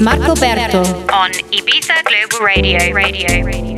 Marco Berto on Ibiza Global. Radio. Radio. Radio.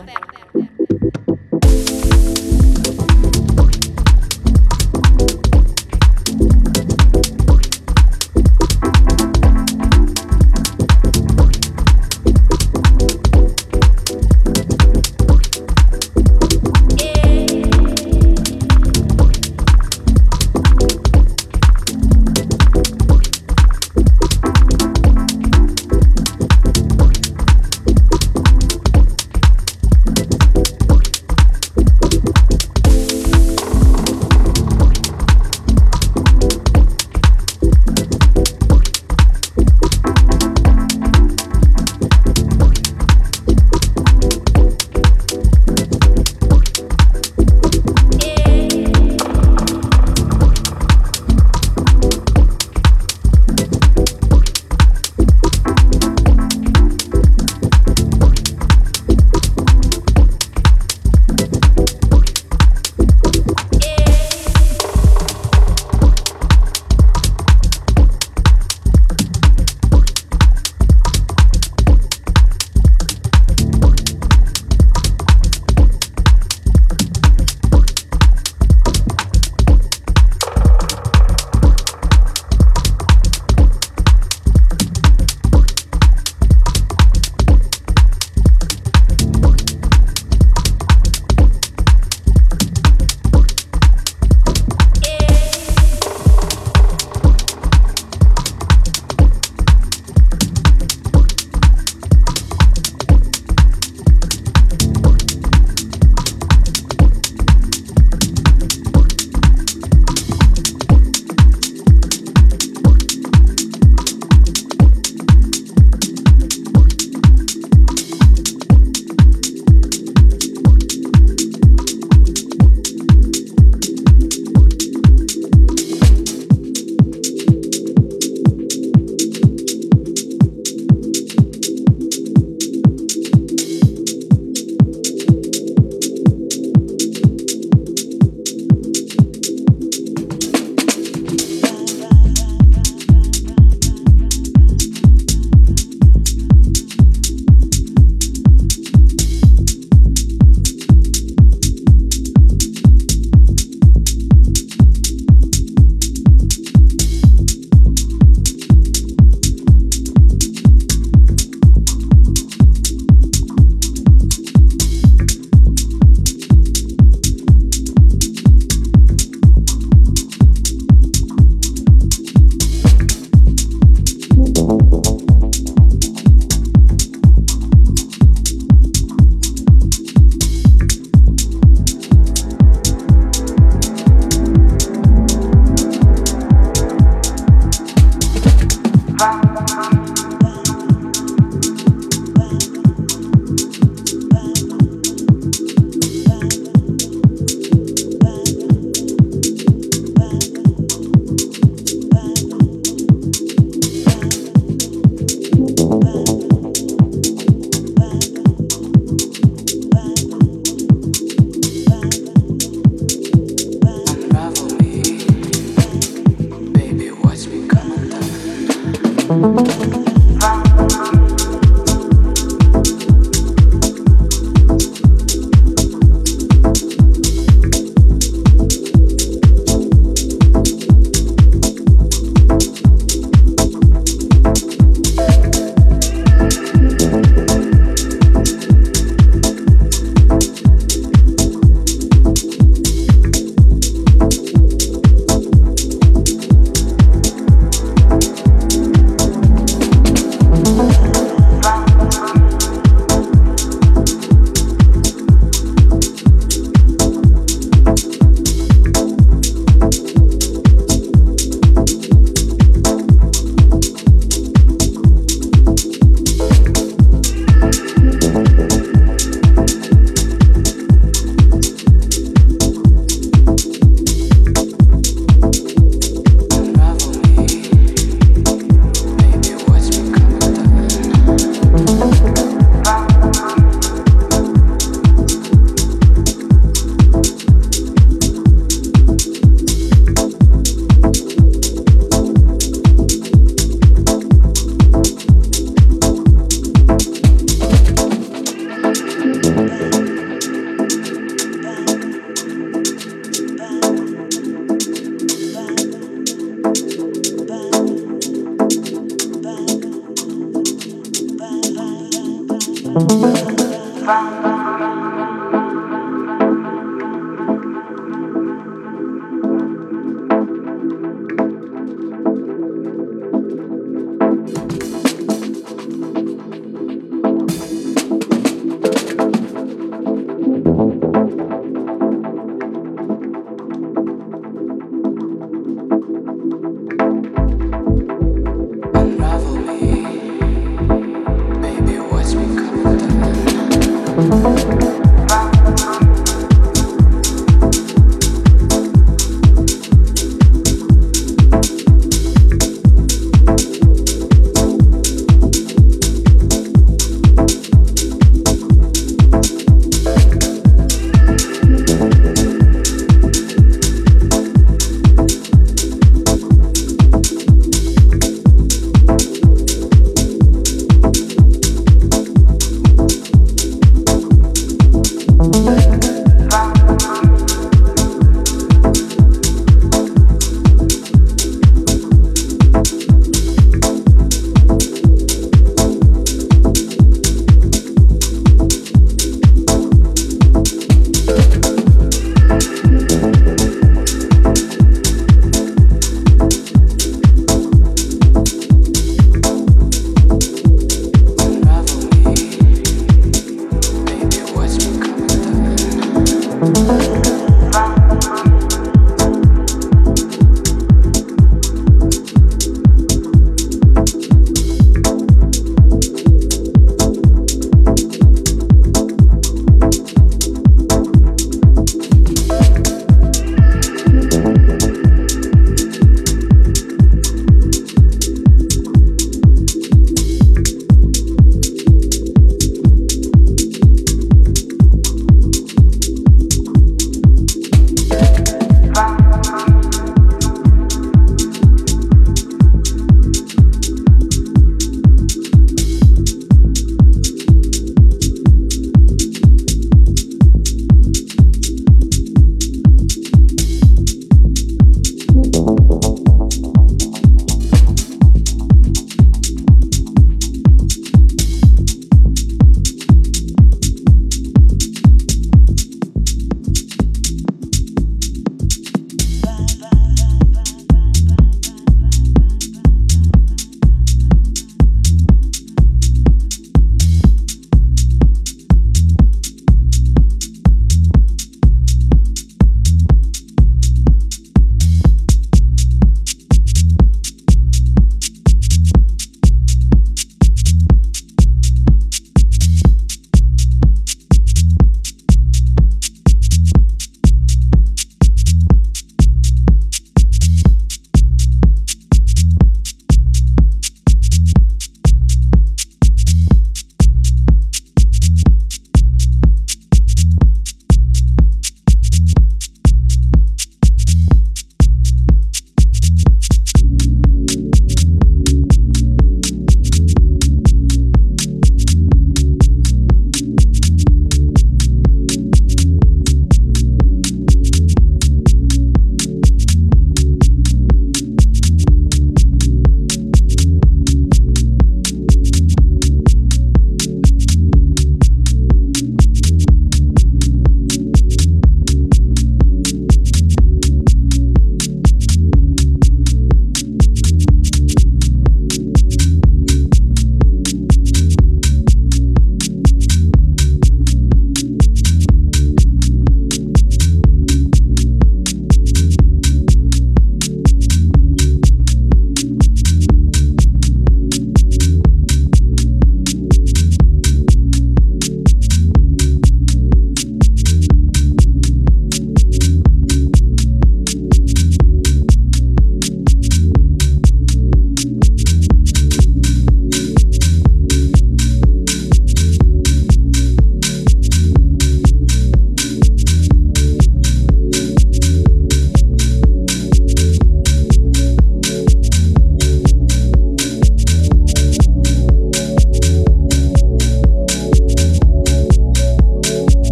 Bye.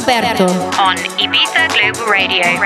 To Marco Berto on Ibiza Global. Radio.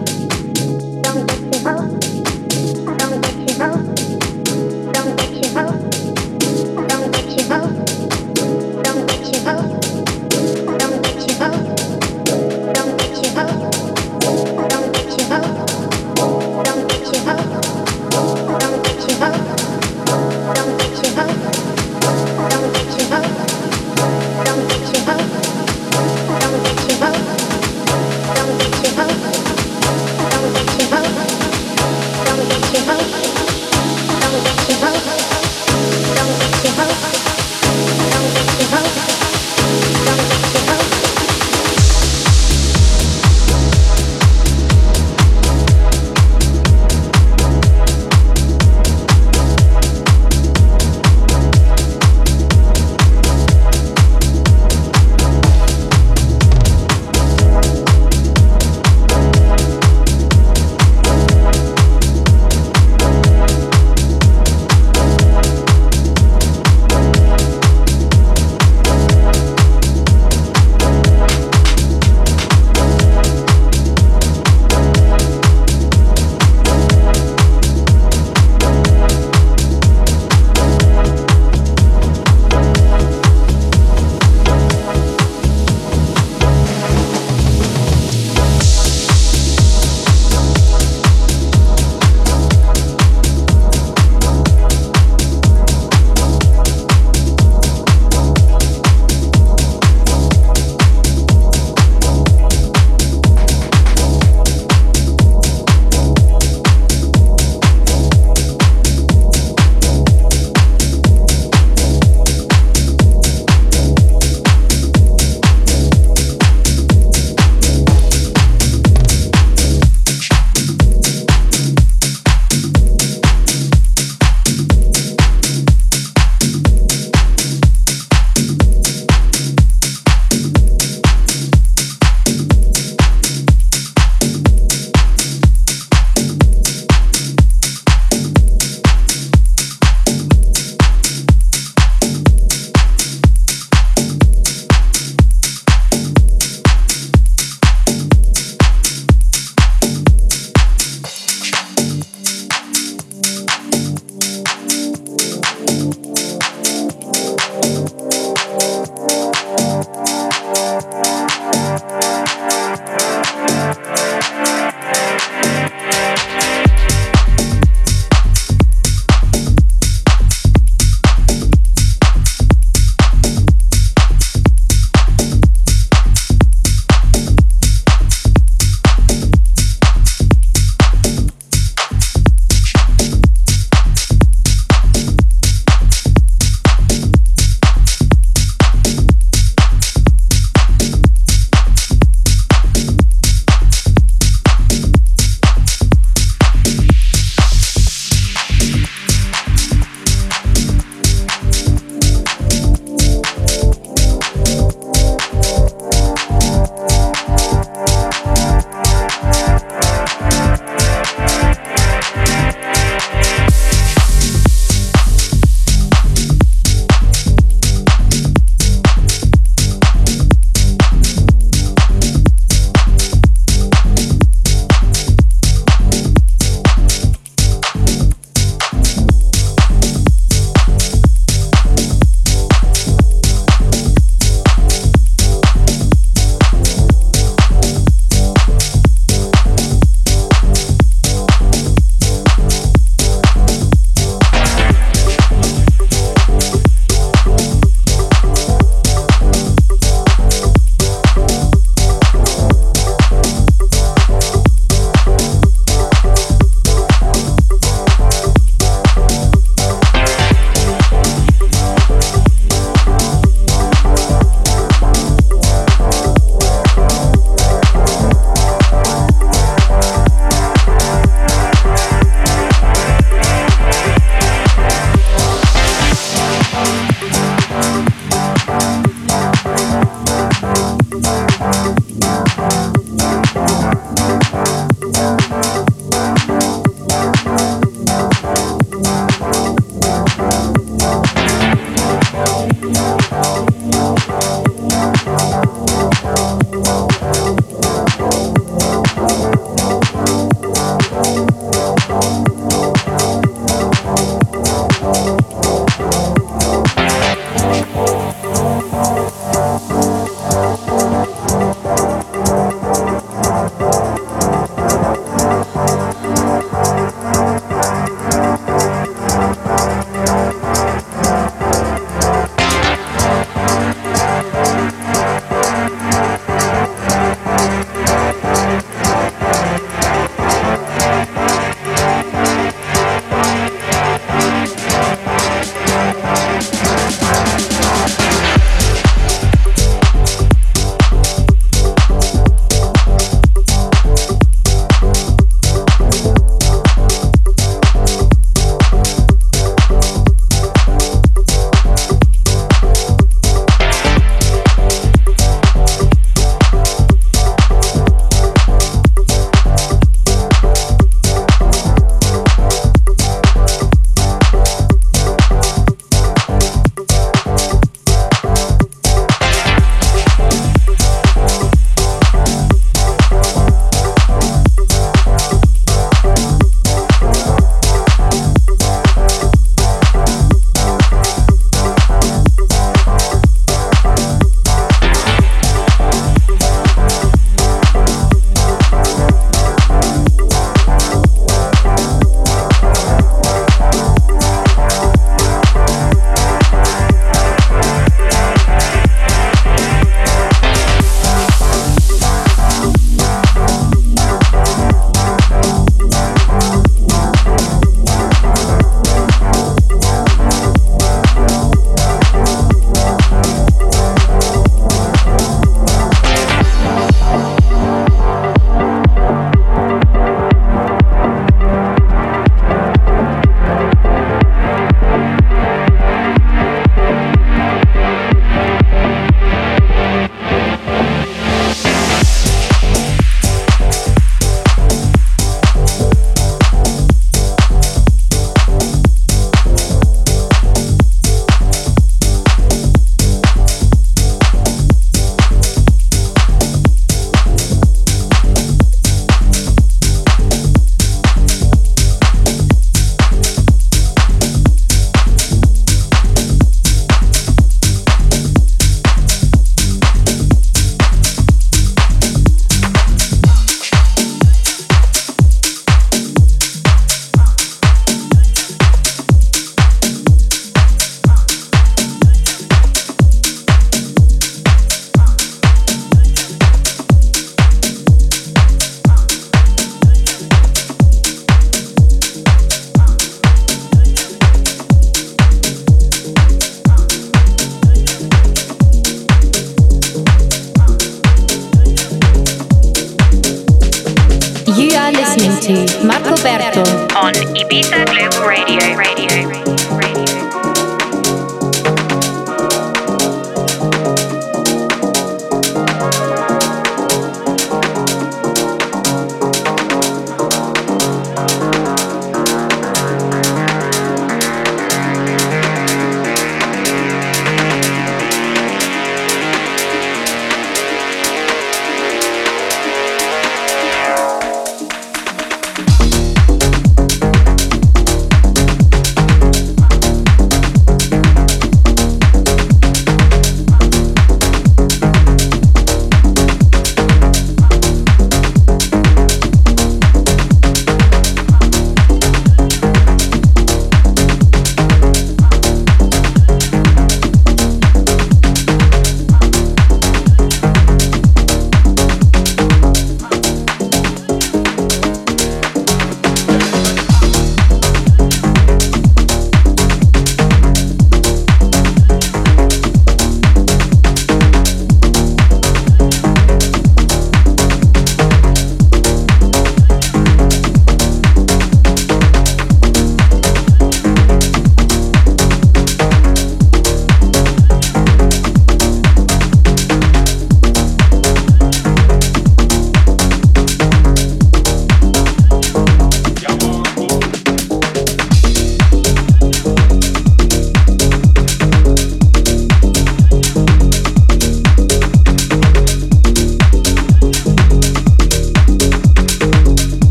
Marco Berto on Ibiza Global Radio. Radio. Radio.